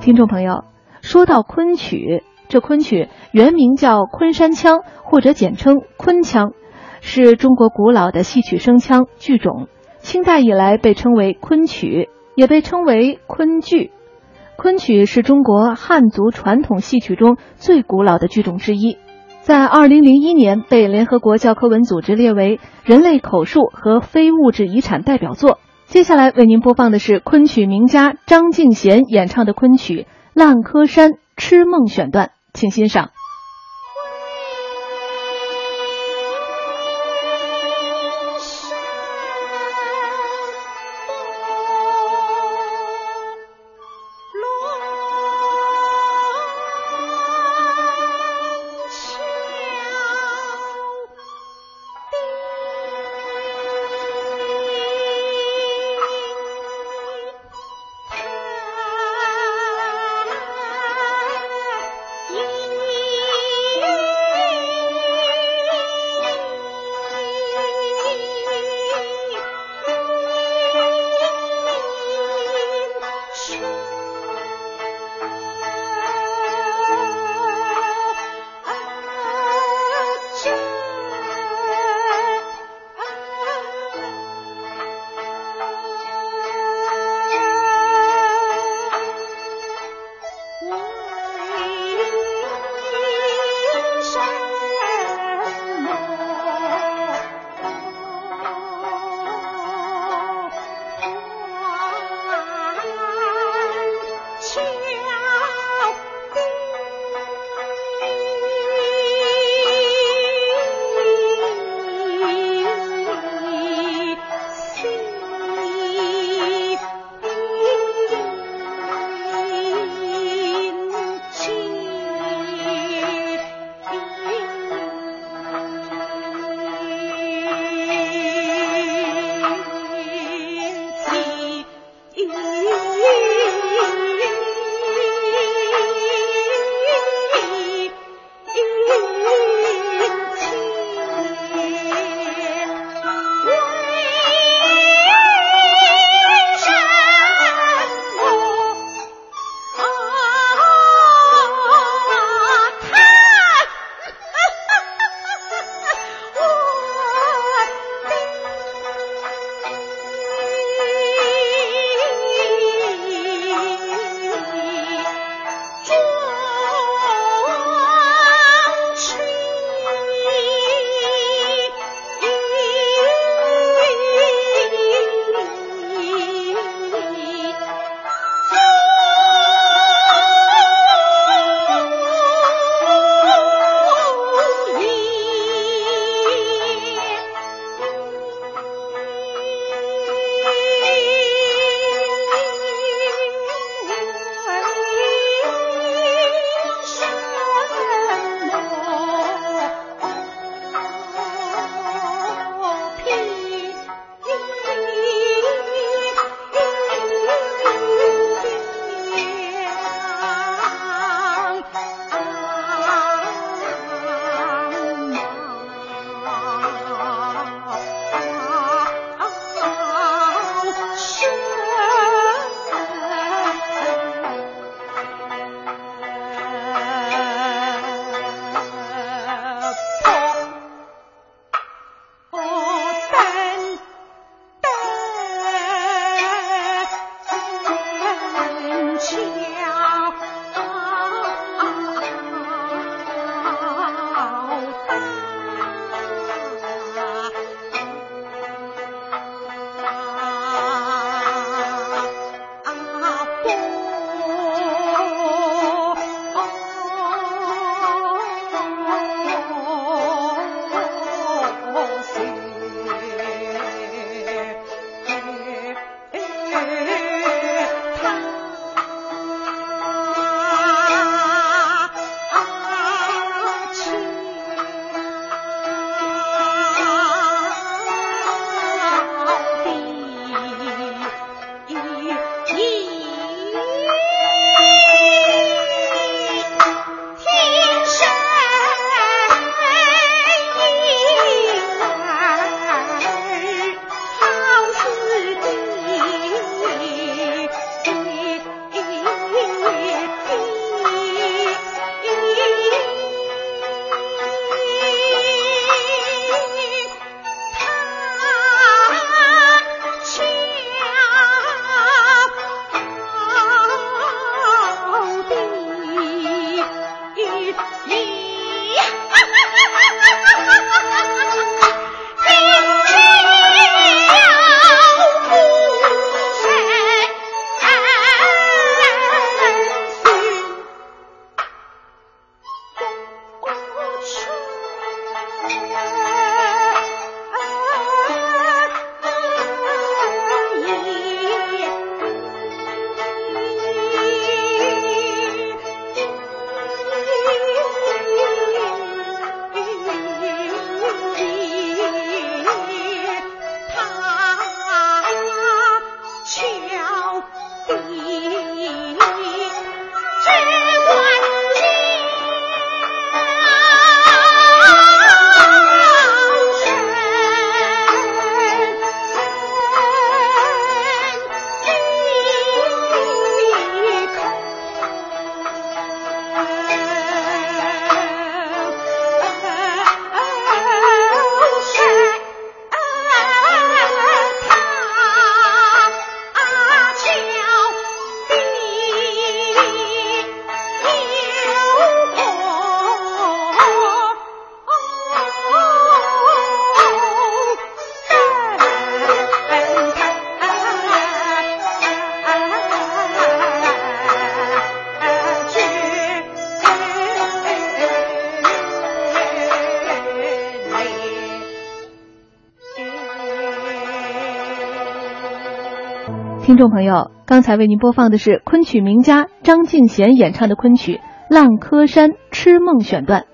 听众朋友，说到昆曲，这昆曲原名叫昆山腔，或者简称昆腔，是中国古老的戏曲声腔剧种。清代以来被称为昆曲，也被称为昆剧。昆曲是中国汉族传统戏曲中最古老的剧种之一，在二零零一年被联合国教科文组织列为人类口述和非物质遗产代表作。接下来为您播放的是昆曲名家张敬贤演唱的昆曲《烂柯山痴梦》选段，请欣赏。一 你。听众朋友，刚才为您播放的是昆曲名家张敬贤演唱的昆曲《浪柯山痴梦》选段。